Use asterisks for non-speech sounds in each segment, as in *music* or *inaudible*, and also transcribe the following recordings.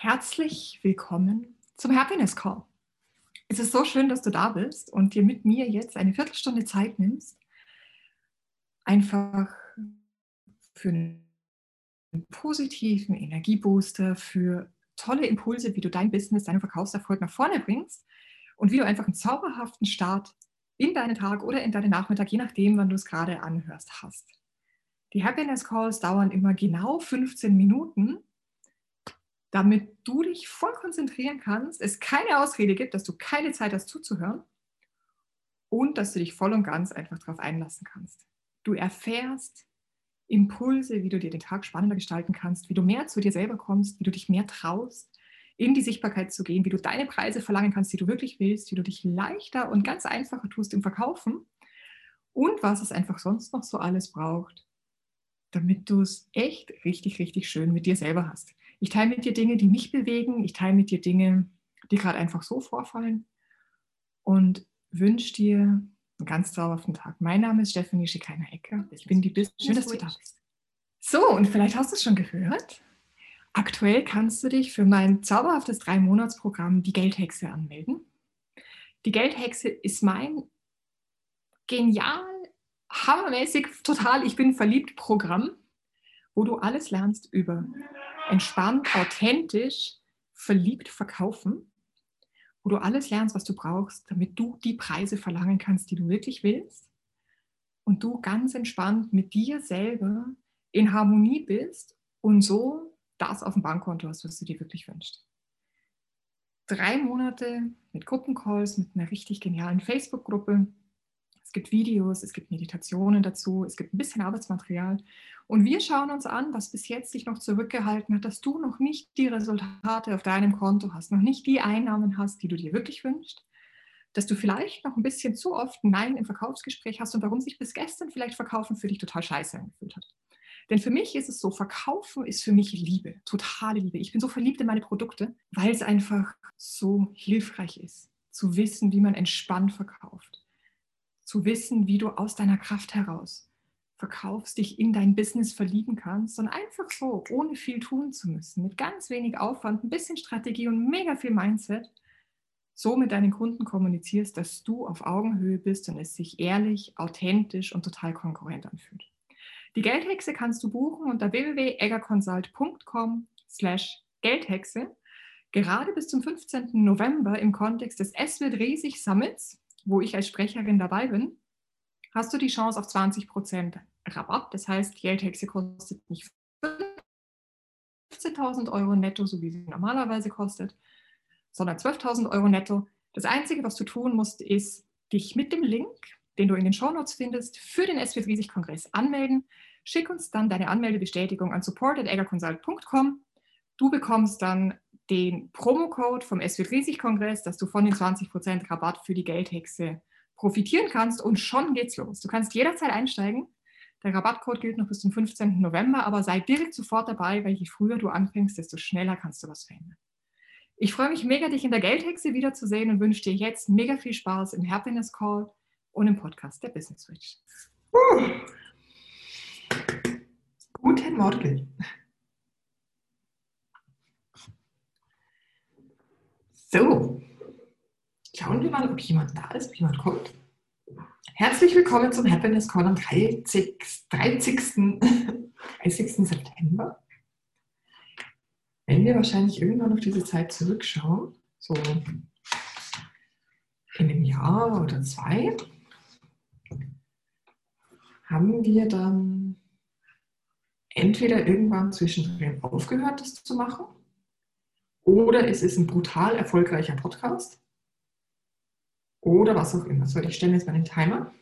Herzlich willkommen zum Happiness Call. Es ist so schön, dass du da bist und dir mit mir jetzt eine Viertelstunde Zeit nimmst, einfach für einen positiven Energiebooster, für tolle Impulse, wie du dein Business, deinen Verkaufserfolg nach vorne bringst und wie du einfach einen zauberhaften Start in deinen Tag oder in deinen Nachmittag, je nachdem, wann du es gerade anhörst, hast. Die Happiness Calls dauern immer genau 15 Minuten damit du dich voll konzentrieren kannst, es keine Ausrede gibt, dass du keine Zeit hast zuzuhören und dass du dich voll und ganz einfach darauf einlassen kannst. Du erfährst Impulse, wie du dir den Tag spannender gestalten kannst, wie du mehr zu dir selber kommst, wie du dich mehr traust, in die Sichtbarkeit zu gehen, wie du deine Preise verlangen kannst, die du wirklich willst, wie du dich leichter und ganz einfacher tust im Verkaufen und was es einfach sonst noch so alles braucht, damit du es echt richtig, richtig schön mit dir selber hast. Ich teile mit dir Dinge, die mich bewegen. Ich teile mit dir Dinge, die gerade einfach so vorfallen. Und wünsche dir einen ganz zauberhaften Tag. Mein Name ist Stephanie Schikainer-Ecker. Ich bin die Business. Schön, dass du da bist. So, und vielleicht hast du es schon gehört. Aktuell kannst du dich für mein zauberhaftes Drei-Monats-Programm Die Geldhexe anmelden. Die Geldhexe ist mein genial, hammermäßig, total, ich bin verliebt Programm, wo du alles lernst über entspannt, authentisch, verliebt verkaufen, wo du alles lernst, was du brauchst, damit du die Preise verlangen kannst, die du wirklich willst und du ganz entspannt mit dir selber in Harmonie bist und so das auf dem Bankkonto hast, was du dir wirklich wünschst. Drei Monate mit Gruppencalls, mit einer richtig genialen Facebook-Gruppe, es gibt Videos, es gibt Meditationen dazu, es gibt ein bisschen Arbeitsmaterial. Und wir schauen uns an, was bis jetzt dich noch zurückgehalten hat, dass du noch nicht die Resultate auf deinem Konto hast, noch nicht die Einnahmen hast, die du dir wirklich wünschst, dass du vielleicht noch ein bisschen zu oft Nein im Verkaufsgespräch hast und warum sich bis gestern vielleicht Verkaufen für dich total scheiße angefühlt hat. Denn für mich ist es so, Verkaufen ist für mich Liebe, totale Liebe. Ich bin so verliebt in meine Produkte, weil es einfach so hilfreich ist, zu wissen, wie man entspannt verkauft zu wissen, wie du aus deiner Kraft heraus verkaufst, dich in dein Business verlieben kannst und einfach so, ohne viel tun zu müssen, mit ganz wenig Aufwand, ein bisschen Strategie und mega viel Mindset, so mit deinen Kunden kommunizierst, dass du auf Augenhöhe bist und es sich ehrlich, authentisch und total konkurrent anfühlt. Die Geldhexe kannst du buchen unter www.eggerconsult.com slash Geldhexe. Gerade bis zum 15. November im Kontext des Es wird riesig Summits wo ich als Sprecherin dabei bin, hast du die Chance auf 20% Rabatt. Das heißt, die Geldhexe kostet nicht 15.000 Euro netto, so wie sie normalerweise kostet, sondern 12.000 Euro netto. Das Einzige, was du tun musst, ist, dich mit dem Link, den du in den Shownotes findest, für den SW Riesig Kongress anmelden. Schick uns dann deine Anmeldebestätigung an support.eggerconsult.com. Du bekommst dann den Promocode vom SW Riesig Kongress, dass du von den 20% Rabatt für die Geldhexe profitieren kannst und schon geht's los. Du kannst jederzeit einsteigen. Der Rabattcode gilt noch bis zum 15. November, aber sei direkt sofort dabei, weil je früher du anfängst, desto schneller kannst du was verändern. Ich freue mich mega, dich in der Geldhexe wiederzusehen und wünsche dir jetzt mega viel Spaß im Happiness Call und im Podcast der Business Switch. Uh. Guten Morgen. So, schauen wir mal, ob jemand da ist, ob jemand kommt. Herzlich willkommen zum Happiness Call am 30. 30. 30. September. Wenn wir wahrscheinlich irgendwann auf diese Zeit zurückschauen, so in einem Jahr oder zwei, haben wir dann entweder irgendwann zwischendrin aufgehört, das zu machen oder es ist ein brutal erfolgreicher Podcast. Oder was auch immer. So, ich stelle jetzt mal den Timer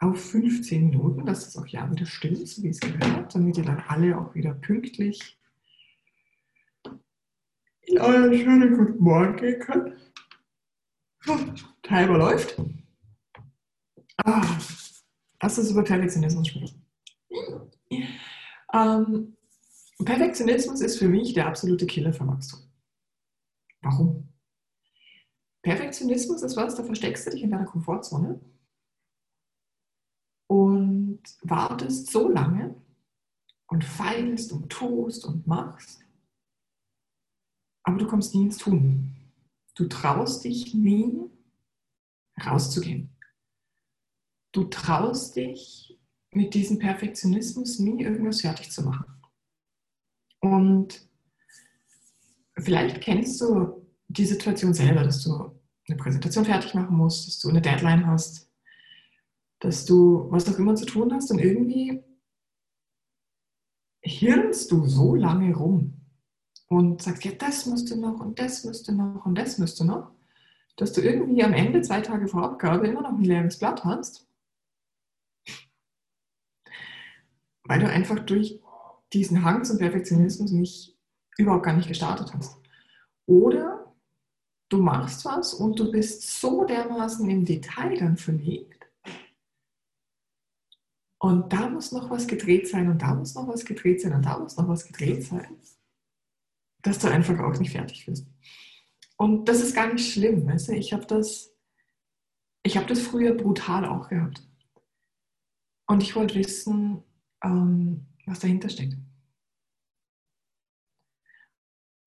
auf 15 Minuten, dass es auch ja wieder stimmt, so wie es gehört, damit ihr dann alle auch wieder pünktlich in euren schönen Guten Morgen gehen könnt. So, Timer läuft. Ah, lass uns über Perfektionismus sprechen. Ähm, Perfektionismus ist für mich der absolute Killer für Wachstum. Warum? Perfektionismus ist was, da versteckst du dich in deiner Komfortzone und wartest so lange und feilst und tust und machst, aber du kommst nie ins Tun. Du traust dich nie rauszugehen. Du traust dich mit diesem Perfektionismus nie irgendwas fertig zu machen. Und vielleicht kennst du die Situation selber, dass du eine Präsentation fertig machen musst, dass du eine Deadline hast, dass du was auch immer zu tun hast und irgendwie hirnst du so lange rum und sagst, ja, das müsste noch und das müsste noch und das müsste noch, dass du irgendwie am Ende, zwei Tage vor Abgabe, immer noch ein leeres Blatt hast, weil du einfach durch diesen Hang zum Perfektionismus nicht, überhaupt gar nicht gestartet hast. Oder du machst was und du bist so dermaßen im Detail dann verlegt. Und da muss noch was gedreht sein und da muss noch was gedreht sein und da muss noch was gedreht sein, dass du einfach auch nicht fertig wirst. Und das ist gar nicht schlimm. Weißt du? Ich habe das, hab das früher brutal auch gehabt. Und ich wollte wissen, ähm, was dahinter steckt.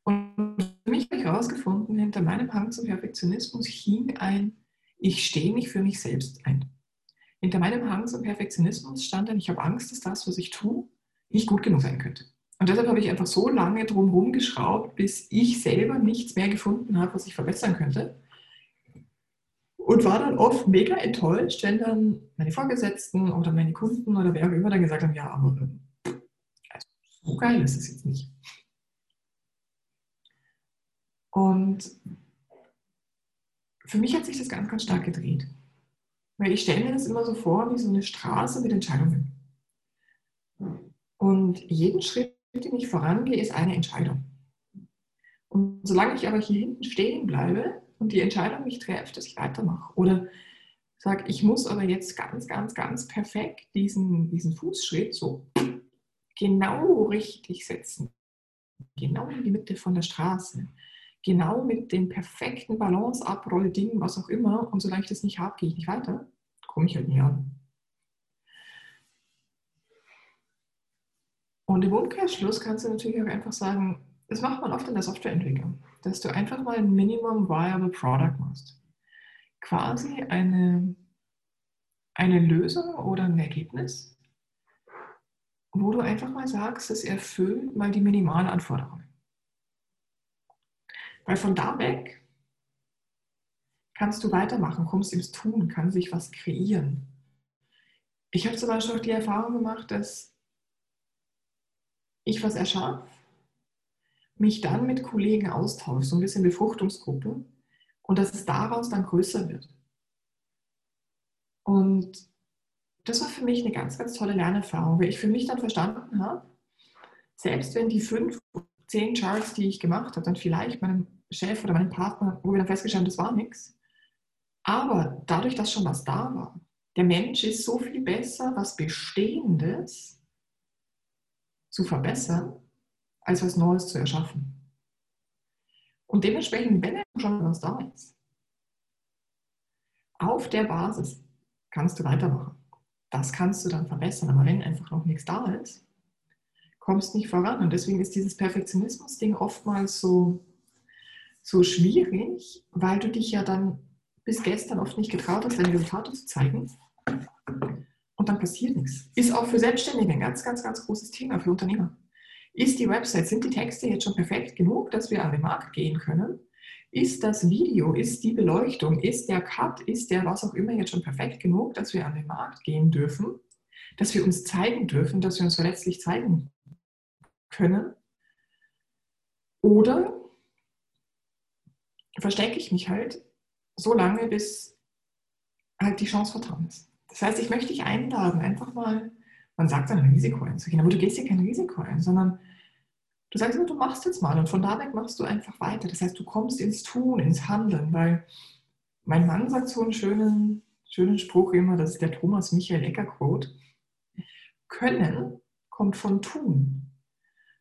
Und für mich habe ich herausgefunden, hinter meinem Hang zum Perfektionismus hing ein, ich stehe nicht für mich selbst ein. Hinter meinem Hang zum Perfektionismus stand ein, ich habe Angst, dass das, was ich tue, nicht gut genug sein könnte. Und deshalb habe ich einfach so lange drumherum geschraubt, bis ich selber nichts mehr gefunden habe, was ich verbessern könnte. Und war dann oft mega enttäuscht, wenn dann meine Vorgesetzten oder meine Kunden oder wer auch immer dann gesagt haben, ja, aber also, so geil ist es jetzt nicht. Und für mich hat sich das ganz, ganz stark gedreht. Weil ich stelle mir das immer so vor wie so eine Straße mit Entscheidungen. Und jeden Schritt, den ich vorangehe, ist eine Entscheidung. Und solange ich aber hier hinten stehen bleibe und die Entscheidung nicht treffe, dass ich weitermache oder sage, ich muss aber jetzt ganz, ganz, ganz perfekt diesen, diesen Fußschritt so genau richtig setzen, genau in die Mitte von der Straße, genau mit den perfekten Balance-Abroll-Dingen, was auch immer, und solange ich das nicht habe, gehe ich nicht weiter, komme ich halt nie an. Und im Umkehrschluss kannst du natürlich auch einfach sagen, das macht man oft in der Softwareentwicklung, dass du einfach mal ein Minimum Viable Product machst. Quasi eine, eine Lösung oder ein Ergebnis, wo du einfach mal sagst, es erfüllt mal die Minimalanforderungen. Weil von da weg kannst du weitermachen, kommst ins Tun, kann sich was kreieren. Ich habe zum Beispiel auch die Erfahrung gemacht, dass ich was erschaffe, mich dann mit Kollegen austausche, so ein bisschen Befruchtungsgruppe, und dass es daraus dann größer wird. Und das war für mich eine ganz, ganz tolle Lernerfahrung, weil ich für mich dann verstanden habe, selbst wenn die fünf, zehn Charts, die ich gemacht habe, dann vielleicht meinem Chef oder meinem Partner, wo wir dann festgestellt haben, das war nichts. Aber dadurch, dass schon was da war, der Mensch ist so viel besser, was Bestehendes zu verbessern, als was Neues zu erschaffen. Und dementsprechend, wenn schon was da ist, auf der Basis kannst du weitermachen. Das kannst du dann verbessern. Aber wenn einfach noch nichts da ist, kommst nicht voran. Und deswegen ist dieses Perfektionismus-Ding oftmals so so schwierig, weil du dich ja dann bis gestern oft nicht getraut hast, deine Resultate zu zeigen. Und dann passiert nichts. Ist auch für Selbstständige ein ganz, ganz, ganz großes Thema, für Unternehmer. Ist die Website, sind die Texte jetzt schon perfekt genug, dass wir an den Markt gehen können? Ist das Video, ist die Beleuchtung, ist der Cut, ist der was auch immer jetzt schon perfekt genug, dass wir an den Markt gehen dürfen? Dass wir uns zeigen dürfen, dass wir uns verletzlich zeigen können? Oder verstecke ich mich halt so lange, bis halt die Chance vertan ist. Das heißt, ich möchte dich einladen, einfach mal, man sagt dann ein Risiko einzugehen, aber du gehst hier kein Risiko ein, sondern du sagst immer, du machst jetzt mal und von da weg machst du einfach weiter. Das heißt, du kommst ins Tun, ins Handeln, weil mein Mann sagt so einen schönen, schönen Spruch immer, das ist der Thomas Michael Ecker Quote. Können kommt von tun.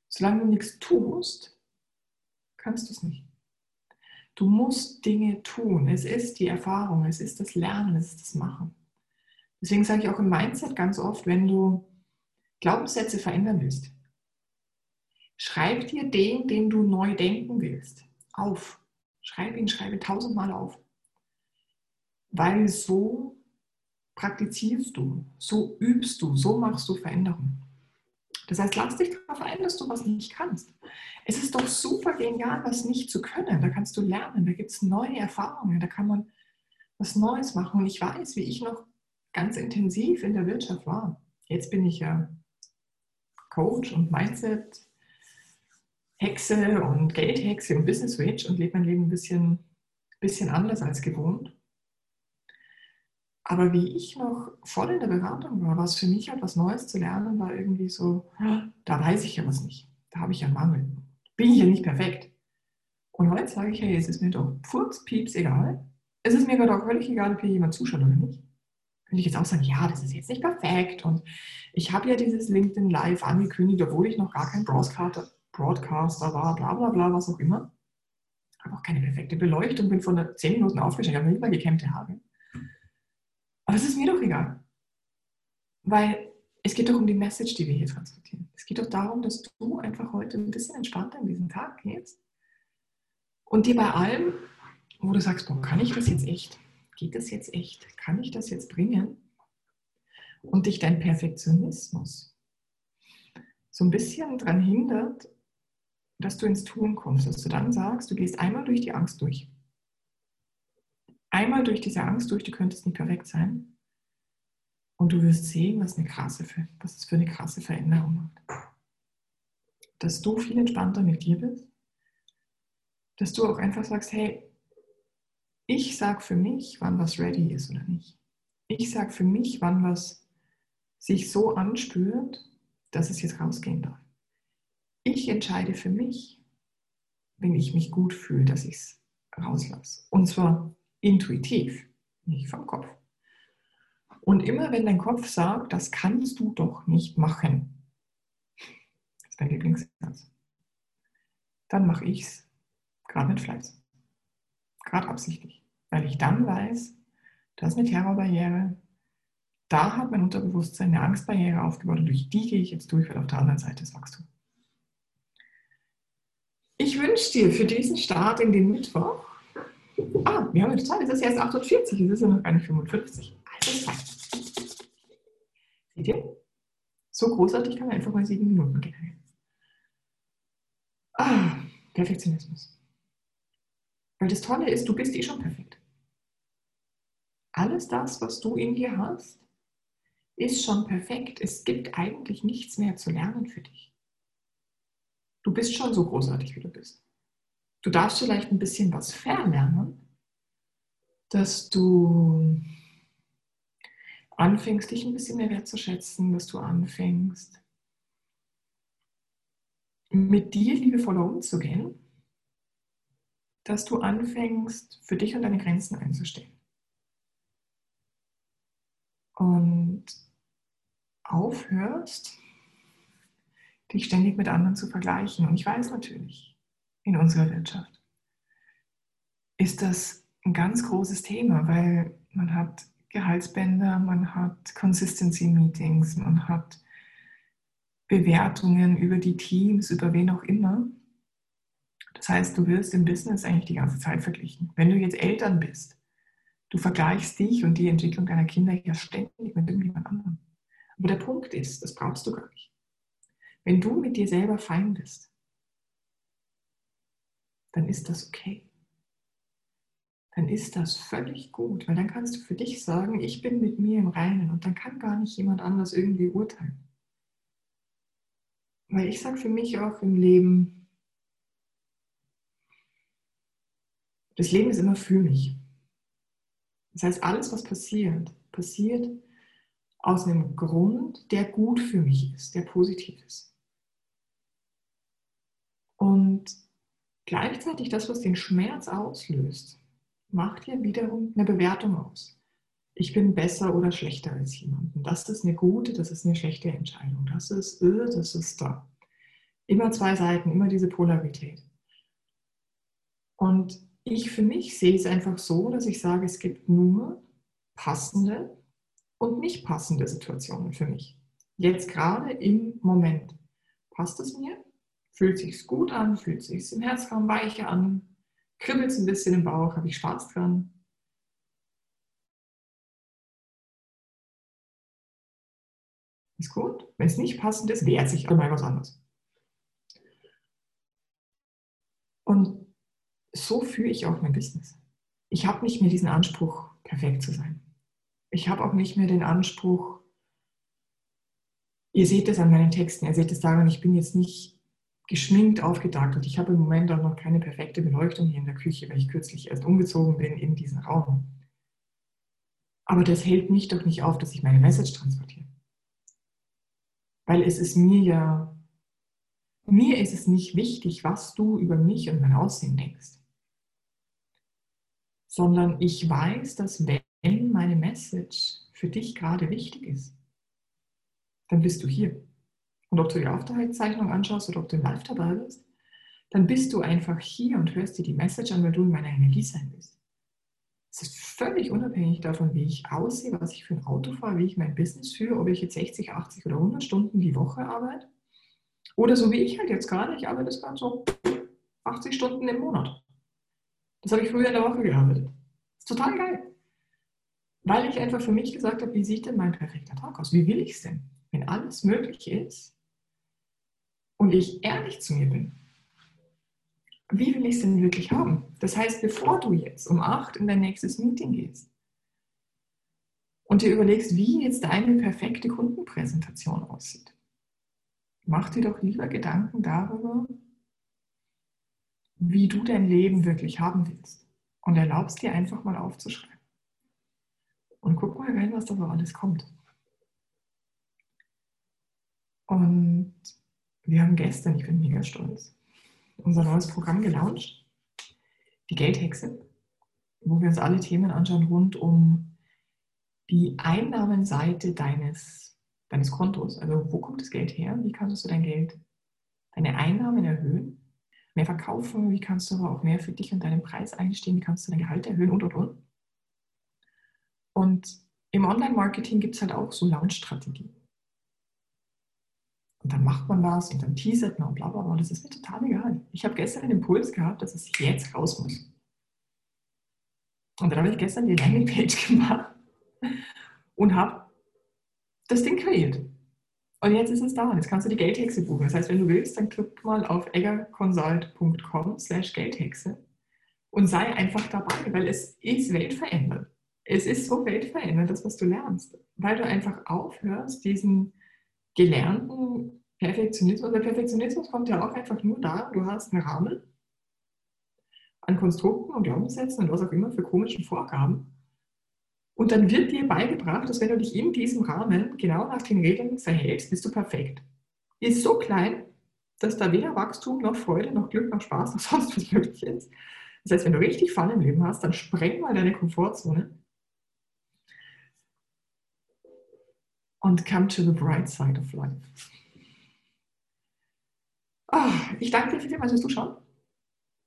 Solange du nichts tust, kannst du es nicht. Du musst Dinge tun. Es ist die Erfahrung, es ist das Lernen, es ist das Machen. Deswegen sage ich auch im Mindset ganz oft, wenn du Glaubenssätze verändern willst, schreib dir den, den du neu denken willst. auf. Schreib ihn, schreibe tausendmal auf. Weil so praktizierst du, so übst du, so machst du Veränderungen. Das heißt, lass dich darauf ein, dass du was nicht kannst. Es ist doch super genial, was nicht zu können. Da kannst du lernen, da gibt es neue Erfahrungen, da kann man was Neues machen. Und ich weiß, wie ich noch ganz intensiv in der Wirtschaft war. Jetzt bin ich ja Coach und Mindset, Hexe und Geldhexe und Business Witch und lebe mein Leben ein bisschen, bisschen anders als gewohnt. Aber wie ich noch voll in der Beratung war, war es für mich halt was Neues zu lernen, war irgendwie so, da weiß ich ja was nicht. Da habe ich ja einen Mangel. Bin ich ja nicht perfekt. Und heute sage ich, hey, es ist mir doch Furz, Pieps, egal. Es ist mir gerade auch völlig egal, ob hier jemand zuschaut oder nicht. Könnte ich jetzt auch sagen, ja, das ist jetzt nicht perfekt. Und ich habe ja dieses LinkedIn Live angekündigt, obwohl ich noch gar kein Broadcaster, Broadcaster war, bla bla bla, was auch immer. Habe auch keine perfekte Beleuchtung, bin von 10 Minuten aufgestanden, habe nicht mal gekämmte Haare. Aber es ist mir doch egal. Weil es geht doch um die Message, die wir hier transportieren. Es geht doch darum, dass du einfach heute ein bisschen entspannter in diesen Tag gehst und dir bei allem, wo du sagst, boah, kann ich das jetzt echt? Geht das jetzt echt? Kann ich das jetzt bringen? Und dich dein Perfektionismus so ein bisschen daran hindert, dass du ins Tun kommst, dass du dann sagst, du gehst einmal durch die Angst durch einmal durch diese Angst durch, du könntest nicht perfekt sein. Und du wirst sehen, was, eine krasse, was es für eine krasse Veränderung macht. Dass du viel entspannter mit dir bist. Dass du auch einfach sagst, hey, ich sage für mich, wann was ready ist oder nicht. Ich sage für mich, wann was sich so anspürt, dass es jetzt rausgehen darf. Ich entscheide für mich, wenn ich mich gut fühle, dass ich es rauslasse. Und zwar intuitiv, nicht vom Kopf. Und immer wenn dein Kopf sagt, das kannst du doch nicht machen, das ist mein Lieblingssatz, dann mache ich es gerade mit Fleiß, gerade absichtlich, weil ich dann weiß, das ist eine Terrorbarriere, da hat mein Unterbewusstsein eine Angstbarriere aufgebaut und durch die gehe ich jetzt durch, weil auf der anderen Seite ist Wachstum. Ich wünsche dir für diesen Start in den Mittwoch Ah, wir haben eine Zeit, es ist erst 48, es ist ja noch gar nicht 55. Also Zeit. Seht ihr? So großartig kann man einfach mal sieben Minuten generieren. Ah, Perfektionismus. Weil das Tolle ist, du bist eh schon perfekt. Alles das, was du in dir hast, ist schon perfekt. Es gibt eigentlich nichts mehr zu lernen für dich. Du bist schon so großartig, wie du bist. Du darfst vielleicht ein bisschen was verlernen, dass du anfängst, dich ein bisschen mehr wertzuschätzen, dass du anfängst, mit dir liebevoller umzugehen, dass du anfängst, für dich und deine Grenzen einzustehen. Und aufhörst, dich ständig mit anderen zu vergleichen. Und ich weiß natürlich, in unserer Wirtschaft ist das ein ganz großes Thema, weil man hat Gehaltsbänder, man hat Consistency Meetings, man hat Bewertungen über die Teams, über wen auch immer. Das heißt, du wirst im Business eigentlich die ganze Zeit verglichen. Wenn du jetzt Eltern bist, du vergleichst dich und die Entwicklung deiner Kinder ja ständig mit irgendjemand anderem. Aber der Punkt ist, das brauchst du gar nicht. Wenn du mit dir selber fein bist, dann ist das okay dann ist das völlig gut, weil dann kannst du für dich sagen, ich bin mit mir im Reinen und dann kann gar nicht jemand anders irgendwie urteilen. Weil ich sage für mich auch im Leben, das Leben ist immer für mich. Das heißt, alles, was passiert, passiert aus einem Grund, der gut für mich ist, der positiv ist. Und gleichzeitig das, was den Schmerz auslöst, macht ja wiederum eine Bewertung aus. Ich bin besser oder schlechter als jemanden. Das ist eine gute, das ist eine schlechte Entscheidung. Das ist, äh, das ist da. Immer zwei Seiten, immer diese Polarität. Und ich für mich sehe es einfach so, dass ich sage, es gibt nur passende und nicht passende Situationen für mich. Jetzt gerade im Moment. Passt es mir? Fühlt sich gut an? Fühlt sich im Herzraum weicher an? Kribbelt es ein bisschen im Bauch? Habe ich Spaß dran? Ist gut. Wenn es nicht passend ist, wehrt sich einmal was anderes. Und so führe ich auch mein Business. Ich habe nicht mehr diesen Anspruch, perfekt zu sein. Ich habe auch nicht mehr den Anspruch, ihr seht es an meinen Texten, ihr seht es daran, ich bin jetzt nicht geschminkt aufgedackelt. Ich habe im Moment auch noch keine perfekte Beleuchtung hier in der Küche, weil ich kürzlich erst umgezogen bin in diesen Raum. Aber das hält mich doch nicht auf, dass ich meine Message transportiere. Weil es ist mir ja, mir ist es nicht wichtig, was du über mich und mein Aussehen denkst. Sondern ich weiß, dass wenn meine Message für dich gerade wichtig ist, dann bist du hier. Und ob du die Aufzeichnung anschaust oder ob du live dabei bist, dann bist du einfach hier und hörst dir die Message an, weil du in meiner Energie sein willst. Es ist völlig unabhängig davon, wie ich aussehe, was ich für ein Auto fahre, wie ich mein Business führe, ob ich jetzt 60, 80 oder 100 Stunden die Woche arbeite. Oder so wie ich halt jetzt gerade, ich arbeite gerade so 80 Stunden im Monat. Das habe ich früher in der Woche gearbeitet. Das ist total geil. Weil ich einfach für mich gesagt habe, wie sieht denn mein perfekter Tag aus? Wie will ich es denn? Wenn alles möglich ist und ich ehrlich zu mir bin, wie will ich es denn wirklich haben? Das heißt, bevor du jetzt um 8 in dein nächstes Meeting gehst und dir überlegst, wie jetzt deine perfekte Kundenpräsentation aussieht, mach dir doch lieber Gedanken darüber, wie du dein Leben wirklich haben willst. Und erlaubst dir einfach mal aufzuschreiben. Und guck mal rein, was da so alles kommt. Und wir haben gestern, ich bin mega stolz, unser neues Programm gelauncht, die Geldhexe, wo wir uns alle Themen anschauen rund um die Einnahmenseite deines, deines Kontos. Also wo kommt das Geld her? Wie kannst du dein Geld, deine Einnahmen erhöhen? Mehr verkaufen? Wie kannst du aber auch mehr für dich und deinen Preis einstehen? Wie kannst du dein Gehalt erhöhen? Und, und, und. Und im Online-Marketing gibt es halt auch so Launch-Strategien. Und dann macht man was und dann teasert man und bla bla bla. Das ist mir total egal. Ich habe gestern den Impuls gehabt, dass es jetzt raus muss. Und dann habe ich gestern die Landingpage *laughs* gemacht und habe das Ding kreiert. Und jetzt ist es da. Jetzt kannst du die Geldhexe buchen. Das heißt, wenn du willst, dann klick mal auf eggerconsult.com slash Geldhexe und sei einfach dabei, weil es ist weltverändert. Es ist so weltverändert, das, was du lernst. Weil du einfach aufhörst, diesen gelernten Perfektionismus. Der Perfektionismus kommt ja auch einfach nur da, du hast einen Rahmen an Konstrukten und Glaubenssätzen und was auch immer für komischen Vorgaben. Und dann wird dir beigebracht, dass wenn du dich in diesem Rahmen genau nach den Regeln verhältst, bist du perfekt. Ist so klein, dass da weder Wachstum noch Freude noch Glück noch Spaß noch *laughs* sonst was möglich ist. Das heißt, wenn du richtig Fun im Leben hast, dann spreng mal deine Komfortzone und come to the bright side of life. Oh, ich danke dir vielmals fürs Zuschauen.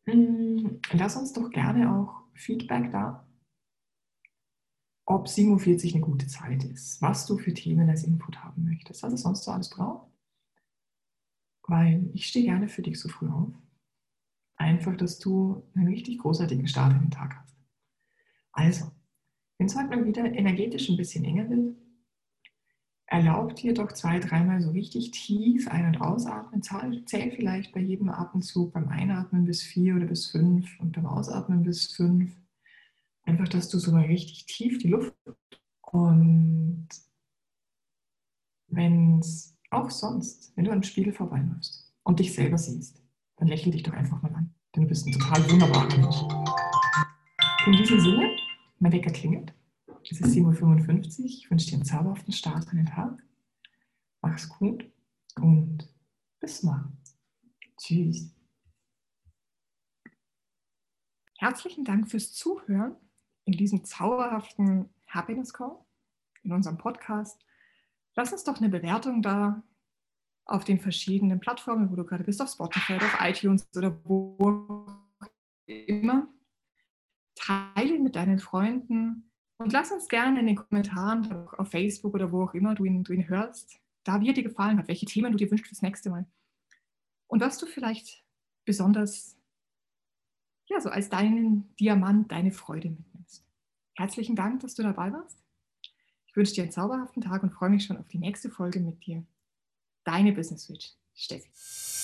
Mm, lass uns doch gerne auch Feedback da, ob 47 eine gute Zeit ist, was du für Themen als Input haben möchtest, was es sonst so alles braucht. Weil ich stehe gerne für dich so früh auf. Einfach, dass du einen richtig großartigen Start in den Tag hast. Also, wenn es heute mal wieder energetisch ein bisschen enger wird, Erlaub dir doch zwei, dreimal so richtig tief ein- und ausatmen. Zähl vielleicht bei jedem Atemzug beim Einatmen bis vier oder bis fünf und beim Ausatmen bis fünf. Einfach, dass du so mal richtig tief die Luft und wenn es auch sonst, wenn du am Spiegel vorbeiläufst und dich selber siehst, dann lächel dich doch einfach mal an. Denn du bist ein total wunderbarer Mensch. In diesem Sinne, mein Wecker klingelt. Es ist 7.55 Uhr. Ich wünsche dir einen zauberhaften Start in den Tag. Mach's gut und bis morgen. Tschüss. Herzlichen Dank fürs Zuhören in diesem zauberhaften Happiness Call, in unserem Podcast. Lass uns doch eine Bewertung da auf den verschiedenen Plattformen, wo du gerade bist, auf Spotify, auf iTunes oder wo immer. Teile mit deinen Freunden und lass uns gerne in den Kommentaren auf Facebook oder wo auch immer du ihn, du ihn hörst, da wie er dir gefallen hat, welche Themen du dir wünschst fürs nächste Mal. Und was du vielleicht besonders, ja, so als deinen Diamant, deine Freude mitnimmst. Herzlichen Dank, dass du dabei warst. Ich wünsche dir einen zauberhaften Tag und freue mich schon auf die nächste Folge mit dir. Deine Business Switch, Steffi.